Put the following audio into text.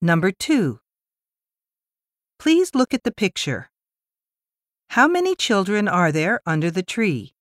Number 2. Please look at the picture. How many children are there under the tree?